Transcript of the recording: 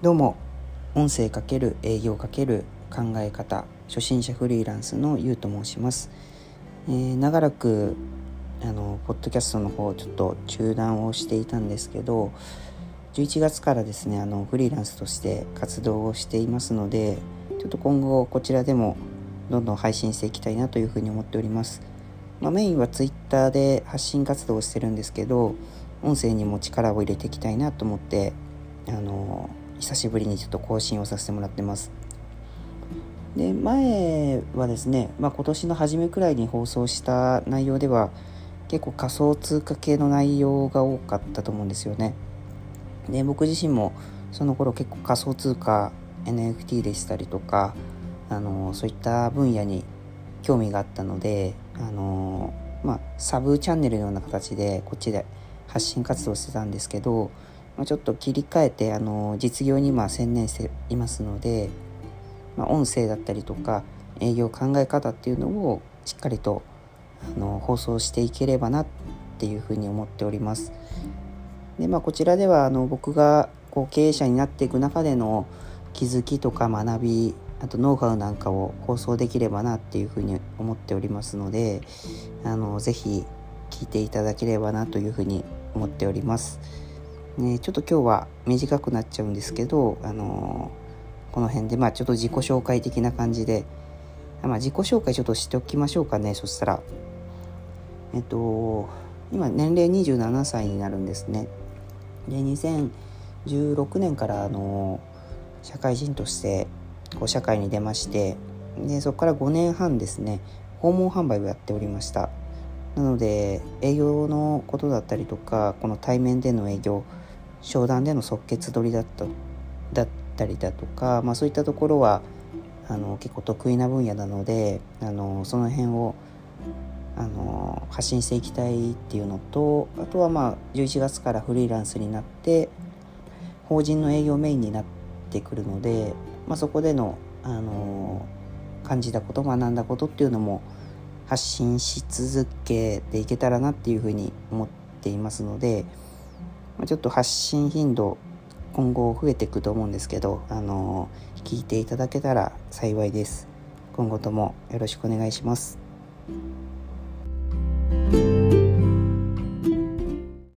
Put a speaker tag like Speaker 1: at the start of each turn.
Speaker 1: どうも。音声×営業×考え方。初心者フリーランスのゆうと申します、えー、長らくあのポッドキャストの方ちょっと中断をしていたんですけど11月からですねあのフリーランスとして活動をしていますのでちょっと今後こちらでもどんどん配信していきたいなというふうに思っております、まあ、メインは Twitter で発信活動をしてるんですけど音声にも力を入れていきたいなと思ってあの久しぶりにちょっと更新をさせてもらってます。で前はですね、まあ、今年の初めくらいに放送した内容では結構仮想通貨系の内容が多かったと思うんですよね。で僕自身もその頃結構仮想通貨 NFT でしたりとかあのそういった分野に興味があったのであの、まあ、サブチャンネルのような形でこっちで発信活動してたんですけどまあ、ちょっと切り替えてあの実業に今専念していますので、まあ、音声だったりとか営業考え方っていうのをしっかりとあの放送していければなっていうふうに思っております。でまあ、こちらではあの僕がこう経営者になっていく中での気づきとか学びあとノウハウなんかを放送できればなっていうふうに思っておりますのであのぜひ聞いていただければなというふうに思っております。ね、ちょっと今日は短くなっちゃうんですけど、あのー、この辺でまあちょっと自己紹介的な感じで、まあ、自己紹介ちょっとしておきましょうかねそしたら。えっと今年齢27歳になるんですね。で2016年からあのー、社会人としてこう社会に出ましてでそこから5年半ですね訪問販売をやっておりました。なので営業のことだったりとかこの対面での営業商談での即決取りだっただったりだとか、まあ、そういったところはあの結構得意な分野なのであのその辺をあの発信していきたいっていうのとあとはまあ11月からフリーランスになって法人の営業メインになってくるので、まあ、そこでのあの感じたこと学んだことっていうのも発信し続けていけたらなっていうふうに思っていますので。ちょっと発信頻度今後増えていくと思うんですけど、あの聞いていただけたら幸いです。今後ともよろしくお願いします。